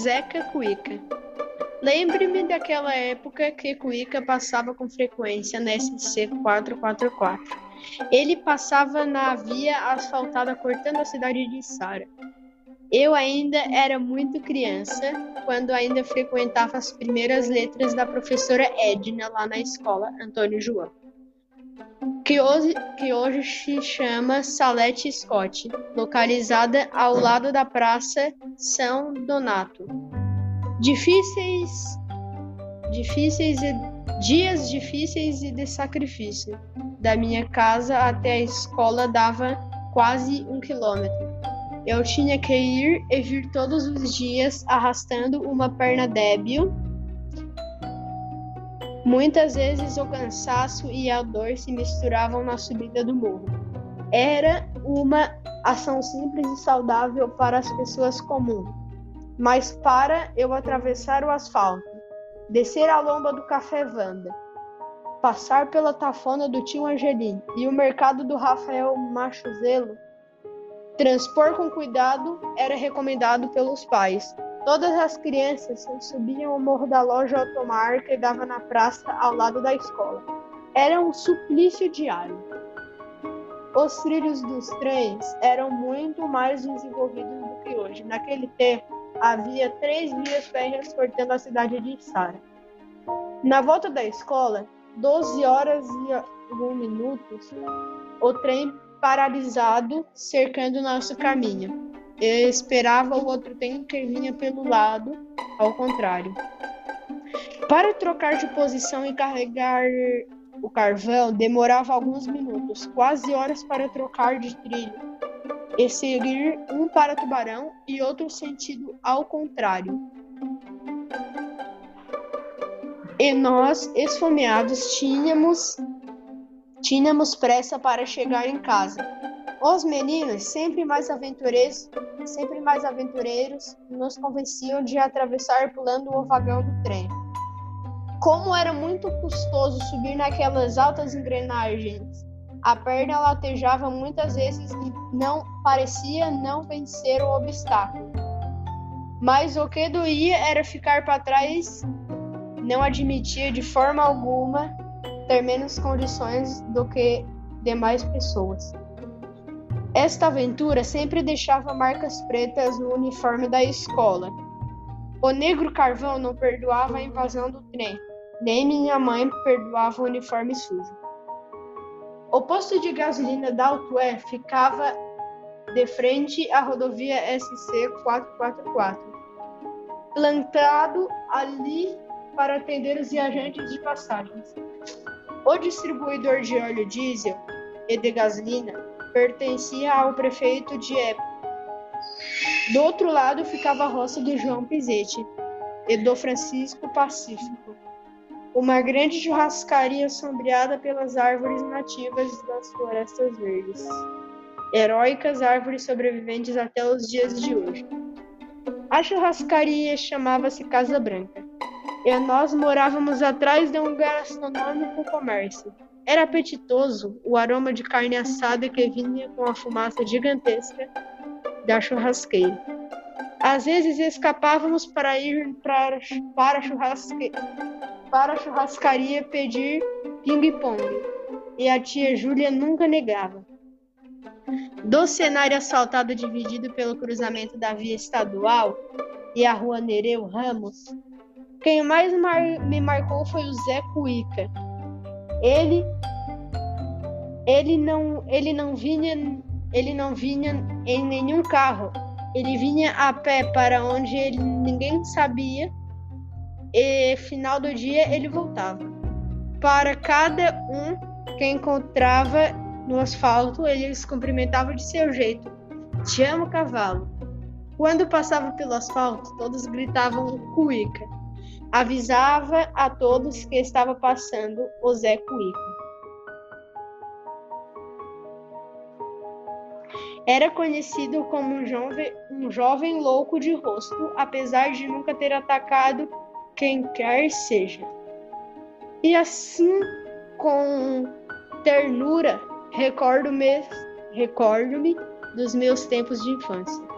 Zeca Cuica. Lembre-me daquela época que Cuica passava com frequência na SC 444. Ele passava na via asfaltada cortando a cidade de Sara. Eu ainda era muito criança quando ainda frequentava as primeiras letras da professora Edna lá na escola Antônio João, que hoje, que hoje se chama Salete Scott, localizada ao lado da Praça São Donato. Difíceis, difíceis e, dias difíceis e de sacrifício. Da minha casa até a escola dava quase um quilômetro. Eu tinha que ir e vir todos os dias arrastando uma perna débil. Muitas vezes o cansaço e a dor se misturavam na subida do morro. Era uma ação simples e saudável para as pessoas comuns, mas para eu atravessar o asfalto, descer a lomba do Café Vanda, passar pela tafona do tio Angelim e o mercado do Rafael Machuzelo, Transpor com cuidado era recomendado pelos pais. Todas as crianças subiam o morro da loja Otomar que dava na praça ao lado da escola. Era um suplício diário. Os trilhos dos trens eram muito mais desenvolvidos do que hoje. Naquele tempo, havia três vias férreas cortando a cidade de Sara. Na volta da escola, 12 horas e 1 minutos, o trem paralisado, cercando nosso caminho. Esperava o outro tempo que vinha pelo lado, ao contrário. Para trocar de posição e carregar o carvão, demorava alguns minutos, quase horas para trocar de trilho e seguir um para Tubarão e outro sentido ao contrário. E nós, esfomeados, tínhamos Tínhamos pressa para chegar em casa. Os meninos, sempre mais aventureiros, sempre mais aventureiros, nos convenciam de atravessar pulando o vagão do trem. Como era muito custoso subir naquelas altas engrenagens, a perna latejava muitas vezes e não parecia não vencer o obstáculo. Mas o que doía era ficar para trás, não admitia de forma alguma ter menos condições do que demais pessoas. Esta aventura sempre deixava marcas pretas no uniforme da escola. O negro carvão não perdoava a invasão do trem, nem minha mãe perdoava o uniforme sujo. O posto de gasolina da Altué ficava de frente à rodovia SC 444, plantado ali para atender os viajantes de passagens. O distribuidor de óleo diesel e de gasolina pertencia ao prefeito de época. Do outro lado ficava a roça do João Pizete e do Francisco Pacífico, uma grande churrascaria sombreada pelas árvores nativas das florestas verdes, heróicas árvores sobreviventes até os dias de hoje. A churrascaria chamava-se Casa Branca e nós morávamos atrás de um gastronômico comércio. Era apetitoso o aroma de carne assada que vinha com a fumaça gigantesca da churrasqueira. Às vezes escapávamos para ir para, para, churrasque, para a churrascaria pedir ping-pong, e a tia Júlia nunca negava. Do cenário asfaltado dividido pelo cruzamento da via estadual e a rua Nereu Ramos, quem mais mar me marcou foi o Zé Cuica. Ele ele não ele não vinha ele não vinha em nenhum carro. Ele vinha a pé para onde ele, ninguém sabia. E final do dia ele voltava. Para cada um que encontrava no asfalto, ele se cumprimentava de seu jeito. Te amo, cavalo. Quando passava pelo asfalto, todos gritavam cuica avisava a todos que estava passando o Zé Cuica. Era conhecido como um jovem, um jovem louco de rosto, apesar de nunca ter atacado quem quer seja. E assim, com ternura, recordo-me recordo dos meus tempos de infância.